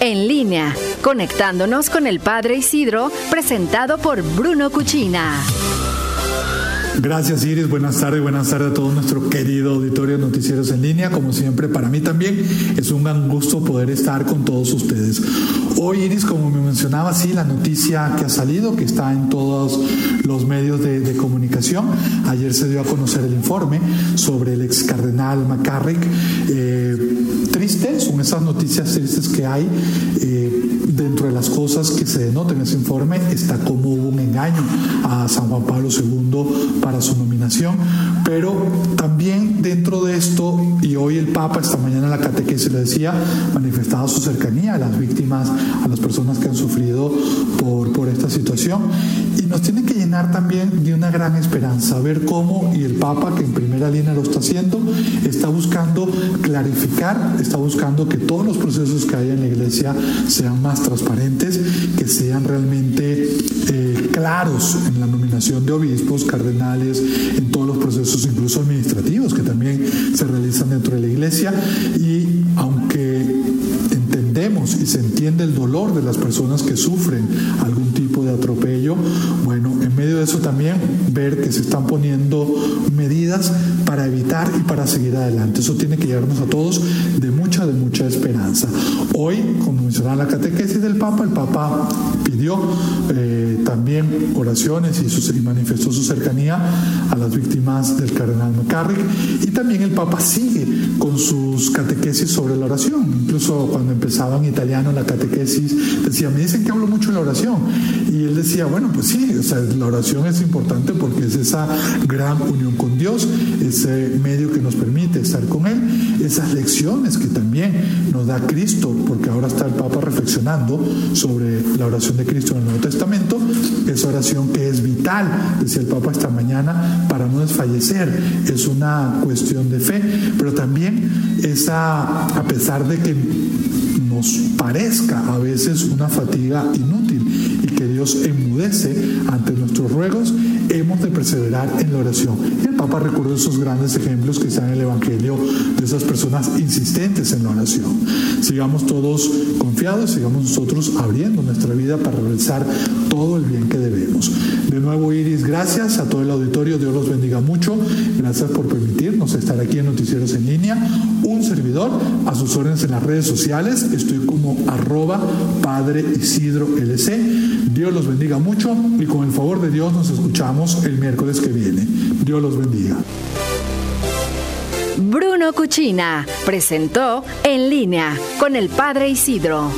en línea, conectándonos con el Padre Isidro, presentado por Bruno Cuchina. Gracias Iris, buenas tardes, buenas tardes a todo nuestro querido auditorio de Noticieros en línea. Como siempre, para mí también es un gran gusto poder estar con todos ustedes. Hoy Iris, como me mencionaba, sí, la noticia que ha salido, que está en todos los medios de, comunicación. Ayer se dio a conocer el informe sobre el ex cardenal McCarrick. Eh, son esas noticias tristes que hay. Eh, dentro de las cosas que se denotan en ese informe está como hubo un engaño a San Juan Pablo II para su nominación, pero también dentro de esto, y hoy el Papa esta mañana en la catequesis le decía, manifestaba su cercanía a las víctimas, a las personas que han sufrido por, por esta situación, y nos tiene que llenar también de una gran esperanza, ver cómo, y el Papa que en primera línea lo está haciendo, está buscando clarificar, está buscando que todos los procesos que hay en la iglesia sean más transparentes, que sean realmente eh, claros en la nominación de obispos, cardenales, en todos los procesos, incluso administrativos, que también se realizan dentro de la iglesia. Y aunque entendemos y se entiende el dolor de las personas que sufren algún tipo de atropello, bueno, en medio eso también ver que se están poniendo medidas para evitar y para seguir adelante. Eso tiene que llevarnos a todos de mucha, de mucha esperanza. Hoy, como mencionaba la catequesis del Papa, el Papa pidió eh, también oraciones y, y, manifestó su cercanía a las víctimas del cardenal McCarrick. Y también el Papa sigue con sus catequesis sobre la oración. Incluso cuando empezaba en italiano la catequesis, decía, me dicen que hablo mucho de la oración. Y él decía, bueno, pues sí, o sea, la oración es importante porque es esa gran unión con Dios, ese medio que nos permite estar con Él, esas lecciones que también nos da Cristo, porque ahora está el Papa reflexionando sobre la oración de Cristo en el Nuevo Testamento, esa oración que es vital, decía el Papa esta mañana, para no desfallecer, es una cuestión de fe, pero también esa, a pesar de que nos parezca a veces una fatiga inútil y que Dios enmudece ante nuestros ruegos, hemos de perseverar en la oración. El Papa recordó esos grandes ejemplos que están en el Evangelio de esas personas insistentes en la oración. Sigamos todos confiados, sigamos nosotros abriendo nuestra vida para realizar todo el bien que debemos. De nuevo, Iris, gracias a todo el auditorio, Dios los bendiga mucho. Gracias por permitirnos estar aquí en Noticieros en Línea. Un servidor, a sus órdenes en las redes sociales, estoy como arroba Padre Isidro LC. Dios los bendiga mucho y con el favor de Dios nos escuchamos el miércoles que viene. Dios los bendiga. Bruno Cuchina presentó En línea con el Padre Isidro.